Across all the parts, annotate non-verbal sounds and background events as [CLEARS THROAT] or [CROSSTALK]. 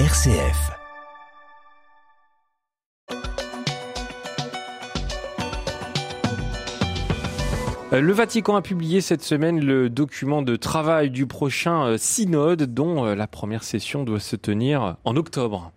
RCF. Le Vatican a publié cette semaine le document de travail du prochain euh, synode dont euh, la première session doit se tenir en octobre.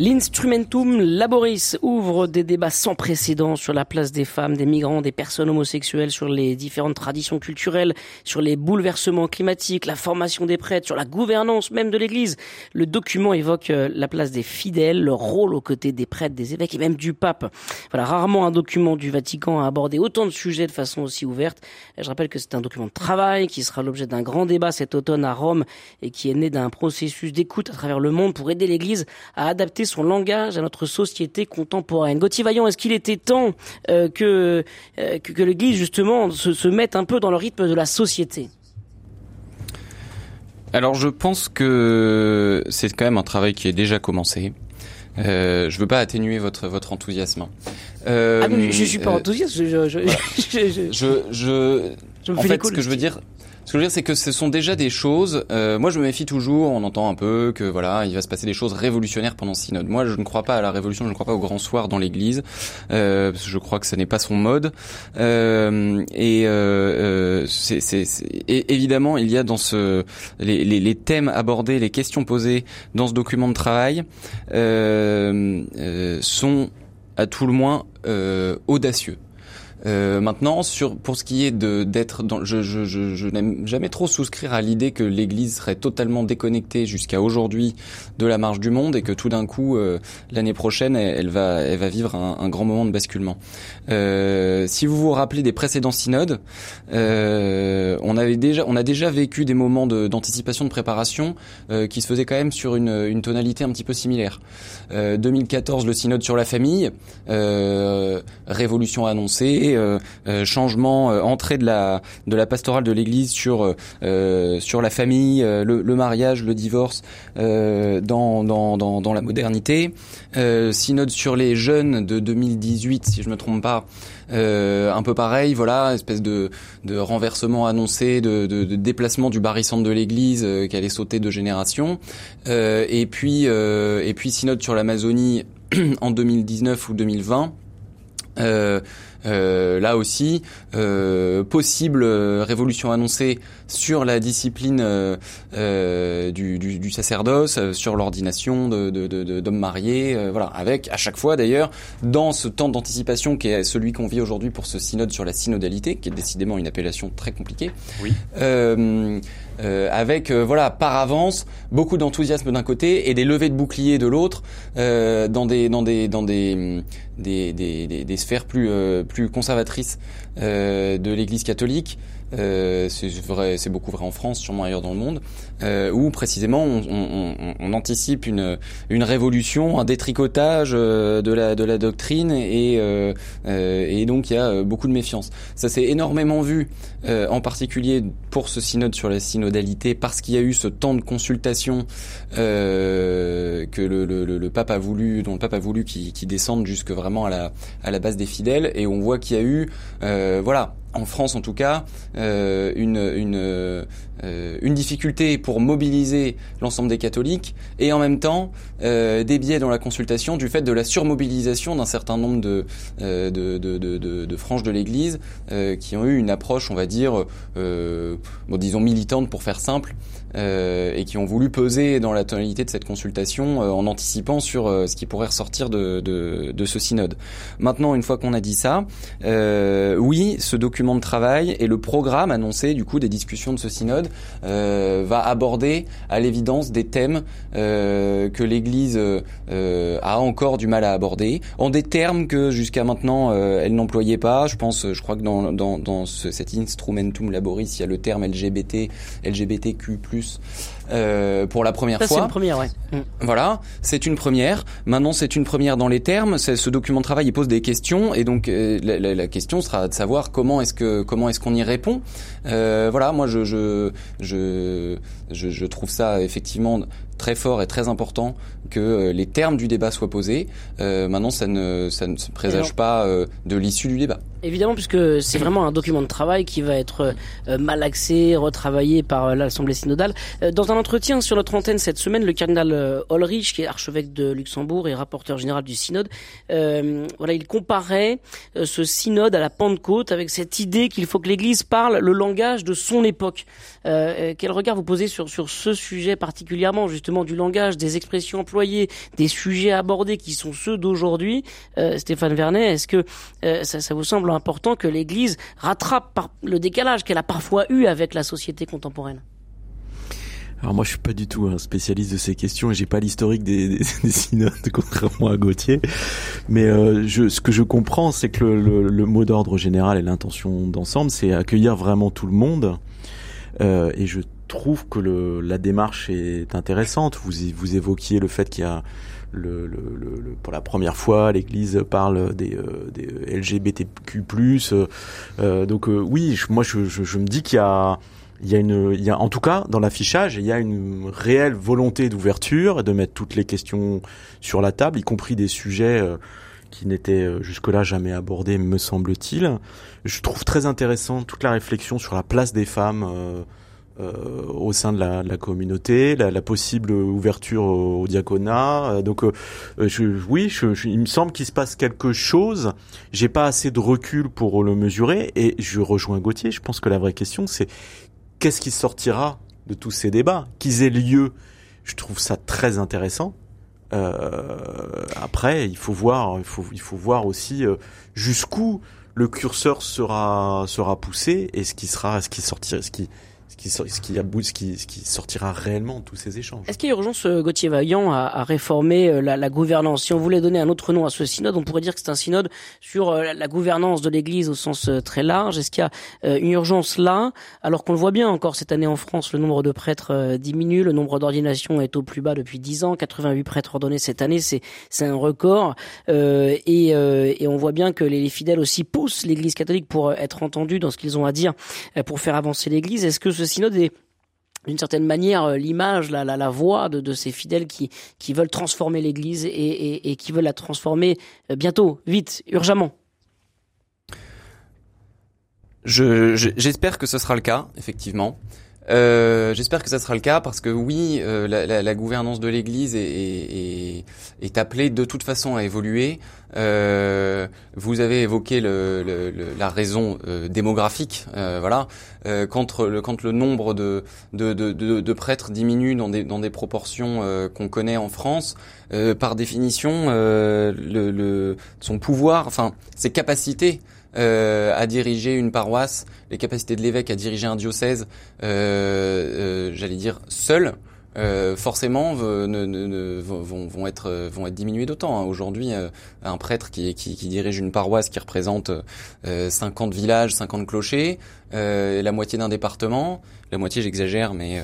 L'Instrumentum Laboris ouvre des débats sans précédent sur la place des femmes, des migrants, des personnes homosexuelles, sur les différentes traditions culturelles, sur les bouleversements climatiques, la formation des prêtres, sur la gouvernance même de l'Église. Le document évoque euh, la place des fidèles, leur rôle aux côtés des prêtres, des évêques et même du pape. Voilà, rarement un document du Vatican a abordé autant de sujets de façon aussi ouverte. Je rappelle que c'est un document de travail qui sera l'objet d'un grand débat cet automne à Rome et qui est né d'un processus d'écoute à travers le monde pour aider l'Église à adapter son langage à notre société contemporaine. Gauthier Vaillant, est-ce qu'il était temps euh, que, euh, que, que l'Église justement se, se mette un peu dans le rythme de la société? Alors je pense que c'est quand même un travail qui est déjà commencé. Euh, je veux pas atténuer votre votre enthousiasme. Euh, ah mais je, je suis pas enthousiaste. Je je, je, je, je, je, je me en fais fait, ce que je veux dire, ce que je veux dire, c'est que ce sont déjà des choses. Euh, moi, je me méfie toujours. On entend un peu que voilà, il va se passer des choses révolutionnaires pendant ce synode. Moi, je ne crois pas à la révolution. Je ne crois pas au grand soir dans l'Église. Euh, parce que je crois que ce n'est pas son mode. Euh, et c'est, évidemment, il y a dans ce les, thèmes abordés, les questions posées dans ce document de travail sont à tout le moins audacieux. Euh, maintenant, sur pour ce qui est de d'être dans, je, je, je, je n'aime jamais trop souscrire à l'idée que l'Église serait totalement déconnectée jusqu'à aujourd'hui de la marche du monde et que tout d'un coup euh, l'année prochaine elle, va elle va vivre un, grand moment de basculement. Euh, si vous vous rappelez des précédents synodes, euh, on avait déjà on a déjà vécu des moments de- d'anticipation de, préparation euh, qui se faisaient quand même sur une, une tonalité un petit peu similaire. Euh, 2014 le synode sur la famille, révolution annoncée, euh, euh, changement, euh, entrée de la de la pastorale de l'Église sur sur la famille, le, mariage, le divorce dans, dans dans la modernité. Synode sur les jeunes de 2018, si je me trompe pas. Un peu pareil, voilà, espèce de, de renversement annoncé, de, de, déplacement du barycentre de l'Église qui allait sauter de génération. Et puis et puis synode sur l'Amazonie [CLEARS THROAT] en 2019 ou 2020. Euh, là aussi, euh, possible euh, révolution annoncée sur la discipline du, du, du sacerdoce, sur l'ordination de, de, de- de- d'hommes mariés, euh, voilà, avec à chaque fois d'ailleurs dans ce temps d'anticipation qui est celui qu'on vit aujourd'hui pour ce synode sur la synodalité, qui est décidément une appellation très compliquée. Oui. Euh, euh, avec euh, voilà par avance beaucoup d'enthousiasme d'un côté et des levées de boucliers de l'autre euh, dans des dans des dans des des, des, des, des sphères plus euh, plus conservatrices euh, de l'Église catholique. Euh, c'est vrai, c'est beaucoup vrai en France, sûrement ailleurs dans le monde, euh, où précisément on, on, on, on anticipe une une révolution, un détricotage euh, de la de la doctrine et et donc il y a beaucoup de méfiance. Ça s'est énormément vu, en particulier pour ce synode sur la synodalité, parce qu'il y a eu ce temps de consultation le, pape a voulu, dont le pape a voulu qui, qui descende jusque vraiment à la à la base des fidèles, et on voit qu'il y a eu, euh, voilà, en France en tout cas, euh, une euh, une difficulté pour mobiliser l'ensemble des catholiques, et en même temps euh, des biais dans la consultation du fait de la surmobilisation d'un certain nombre de de, de, franges de l'Église qui ont eu une approche, on va dire, bon, disons militante pour faire simple, et qui ont voulu peser dans la tonalité de cette consultation en anticipant sur ce qui pourrait ressortir de, de, ce synode. Maintenant, une fois qu'on a dit ça, oui, ce document de travail et le programme annoncé du coup des discussions de ce synode euh, va aborder à l'évidence des thèmes euh, que l'Église euh, a encore du mal à aborder, en des termes que jusqu'à maintenant euh, elle n'employait pas. Je pense, je crois que dans, dans, dans ce, cet instrumentum laboris, il y a le terme LGBT, LGBTQ+, euh, pour la première Ça, c'est fois. une première, ouais. Mm. Voilà, c'est une première. Maintenant, c'est une première dans les termes. C'est- Ce document de travail, il pose des questions, et donc euh, la, la- la question sera de savoir comment est-ce que comment est-ce qu'on y répond. Euh, voilà, moi, je je, je je je trouve ça effectivement très fort et très important que euh, les termes du débat soient posés. Euh, maintenant, ça ne ça ne se présage pas euh, de l'issue du débat. Évidemment, puisque c'est vraiment un document de travail qui va être euh, mal axé, retravaillé par euh, l'Assemblée synodale. Euh, dans un entretien sur notre antenne cette semaine, le cardinal Ulrich, qui est archevêque de Luxembourg et rapporteur général du synode, voilà, il comparait ce synode à la Pentecôte avec cette idée qu'il faut que l'Église parle le langage de son époque. quel regard vous posez sur sur ce sujet particulièrement, justement, du langage, des expressions employées, des sujets abordés qui sont ceux d'aujourd'hui. Stéphane Vernet, est-ce que ça, ça vous semble important que l'Église rattrape le décalage qu'elle a parfois eu avec la société contemporaine? Alors moi je suis pas du tout un spécialiste de ces questions et j'ai pas l'historique des, [LAUGHS] synodes contrairement à Gauthier, mais euh, ce que je comprends c'est que le, mot d'ordre général et l'intention d'ensemble c'est accueillir vraiment tout le monde. Euh, et je trouve que le, la démarche est intéressante. Vous vous évoquiez le fait qu'il y a le, le, le, pour la première fois, l'Église parle des, euh, des LGBTQ+. Euh, donc euh, oui, moi je, je, je, me dis qu'il y a, il y a une, il y a en tout cas dans l'affichage, il y a une réelle volonté d'ouverture, de mettre toutes les questions sur la table, y compris des sujets qui n'étaient jusque-là jamais abordés, me semble-t-il. Je trouve très intéressant toute la réflexion sur la place des femmes euh, au sein de la, la communauté, la, la, possible ouverture au, diaconat. Euh, donc, euh, je, oui, je, il me semble qu'il se passe quelque chose. J'ai pas assez de recul pour le mesurer, et je rejoins Gauthier. Je pense que la vraie question, c'est qu'est-ce qui sortira de tous ces débats, qu'ils aient lieu. Je trouve ça très intéressant. Euh, après, il faut voir, il faut, il faut voir aussi jusqu'où le curseur sera sera poussé et ce qui sera, ce qui sortira, ce qui ce, qui, sortira réellement de tous ces échanges. Est-ce qu'il y a urgence, euh, Gauthier Vaillant, à, réformer euh, la, gouvernance? Si on voulait donner un autre nom à ce synode, on pourrait dire que c'est un synode sur euh, la gouvernance de l'Église au sens très large. Est-ce qu'il y a une urgence là, alors qu'on le voit bien encore cette année en France, le nombre de prêtres diminue, le nombre d'ordinations est au plus bas depuis 10 ans, 88 prêtres ordonnés cette année, c'est un record, et, et on voit bien que les, les fidèles aussi poussent l'Église catholique pour être entendus dans ce qu'ils ont à dire pour faire avancer l'Église. Est-ce que ce synode est d'une certaine manière euh, l'image, la, voix de, ces fidèles qui, veulent transformer l'Église et, qui veulent la transformer euh, bientôt, vite, urgemment. J'espère je, que ce sera le cas, effectivement. Euh, J'espère que ça sera le cas parce que oui, euh, la, la, la, gouvernance de l'Église est, est, est, appelée de toute façon à évoluer. Euh, vous avez évoqué le, le, la raison euh, démographique, euh, voilà. quand le quand le nombre de de, de, de, prêtres diminue dans des dans des proportions qu'on connaît en France, par définition, le, le, son pouvoir, enfin ses capacités euh, à diriger une paroisse, les capacités de l'évêque à diriger un diocèse, euh, euh, j'allais dire seul, euh, forcément ne, ne, vont, vont, être vont être diminués d'autant. Hein. Aujourd'hui, un prêtre qui, qui, qui, dirige une paroisse qui représente 50 villages, 50 clochers, la moitié d'un département, la moitié j'exagère, mais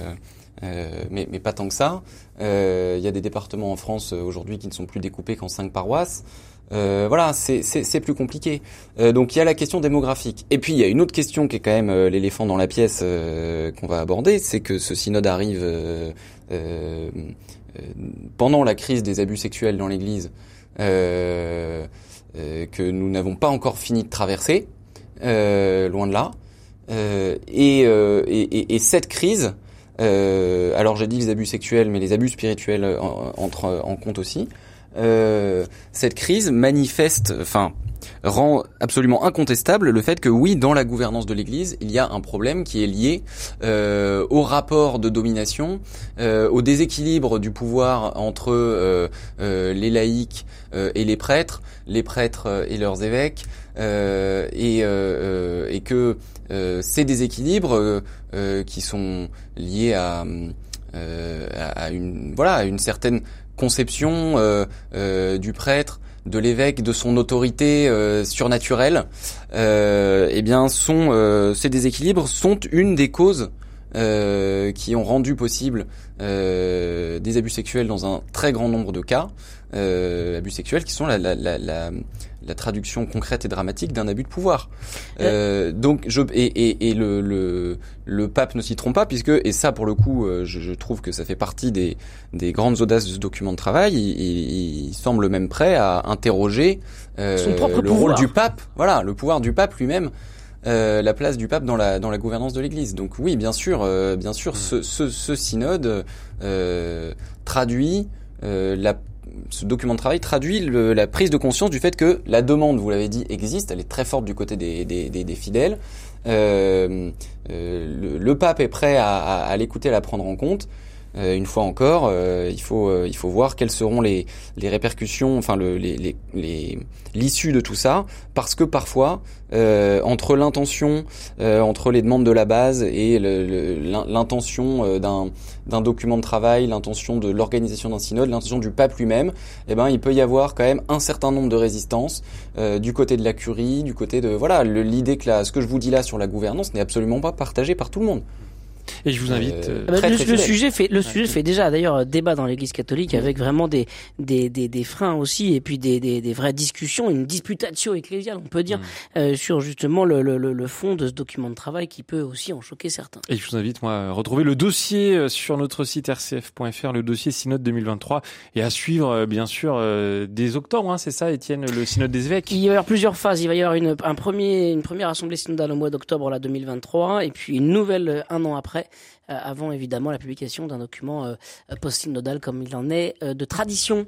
mais, mais, pas tant que ça. Il y a des départements en France aujourd'hui qui ne sont plus découpés qu'en cinq paroisses. Euh, voilà, c'est plus compliqué. Euh, donc il y a la question démographique. Et puis il y a une autre question qui est quand même euh, l'éléphant dans la pièce euh, qu'on va aborder, c'est que ce synode arrive pendant la crise des abus sexuels dans l'Église, que nous n'avons pas encore fini de traverser, loin de là. Et, et, et, cette crise, alors j'ai dit les abus sexuels, mais les abus spirituels entrent en compte aussi. Euh, cette crise manifeste, enfin, rend absolument incontestable le fait que oui, dans la gouvernance de l'Église, il y a un problème qui est lié euh, au rapport de domination, euh, au déséquilibre du pouvoir entre euh, euh les laïcs euh, et les prêtres, les prêtres et leurs évêques, et, et, que ces déséquilibres qui sont liés à, à une voilà à une certaine conception euh, euh, du prêtre, de l'évêque, de son autorité euh, surnaturelle, eh bien, ces déséquilibres sont une des causes euh, qui ont rendu possible euh, des abus sexuels dans un très grand nombre de cas, euh, abus sexuels qui sont la, la, la, la, la traduction concrète et dramatique d'un abus de pouvoir. Euh, donc, je, et, et, et le, le, le, pape ne s'y trompe pas, puisque, et ça pour le coup, euh, je, je, trouve que ça fait partie des, des grandes audaces de ce document de travail, il, il, il semble même prêt à interroger euh, Son propre le pouvoir. rôle du pape, voilà, le pouvoir du pape lui-même. Euh, la place du pape dans la dans la gouvernance de l'Église. Donc oui, bien sûr, euh, bien sûr, ce, ce, ce synode euh, traduit euh, la ce document de travail traduit le, la prise de conscience du fait que la demande, vous l'avez dit, existe, elle est très forte du côté des, des, des, des fidèles. Euh, euh, le, le, pape est prêt à, à, à l'écouter, à la prendre en compte. Euh, une fois encore, euh, il faut euh, il faut voir quelles seront les, les répercussions, enfin le, les les les- l'issue de tout ça, parce que parfois euh, entre l'intention, euh, entre les demandes de la base et l'intention euh, d'un d'un document de travail, l'intention de l'organisation d'un synode, l'intention du pape lui-même, eh ben il peut y avoir quand même un certain nombre de résistances du côté de la curie, du côté de voilà l'idée que la, ce que je vous dis là sur la gouvernance n'est absolument pas partagé par tout le monde. Et je vous invite. Euh, euh, Ah bah, Très, le, très le sujet fait le sujet fait déjà d'ailleurs euh, débat dans l'Église catholique avec vraiment des des, des des freins aussi et puis des, des des vraies discussions une disputatio ecclésiale on peut dire euh, sur justement le, le le fond de ce document de travail qui peut aussi en choquer certains. Et je vous invite, moi, à retrouver le dossier euh, sur notre site rcf.fr, le dossier Synode 2023, et à suivre, bien sûr, euh, dès octobre, hein, c'est ça, Étienne, le Synode des évêques? Il va y avoir plusieurs phases. Il va y avoir une, un premier, une première assemblée synodale au mois d'octobre là 2023, et puis une nouvelle un an après, euh, avant évidemment la publication d'un document euh, post-synodal comme il en est euh, de tradition.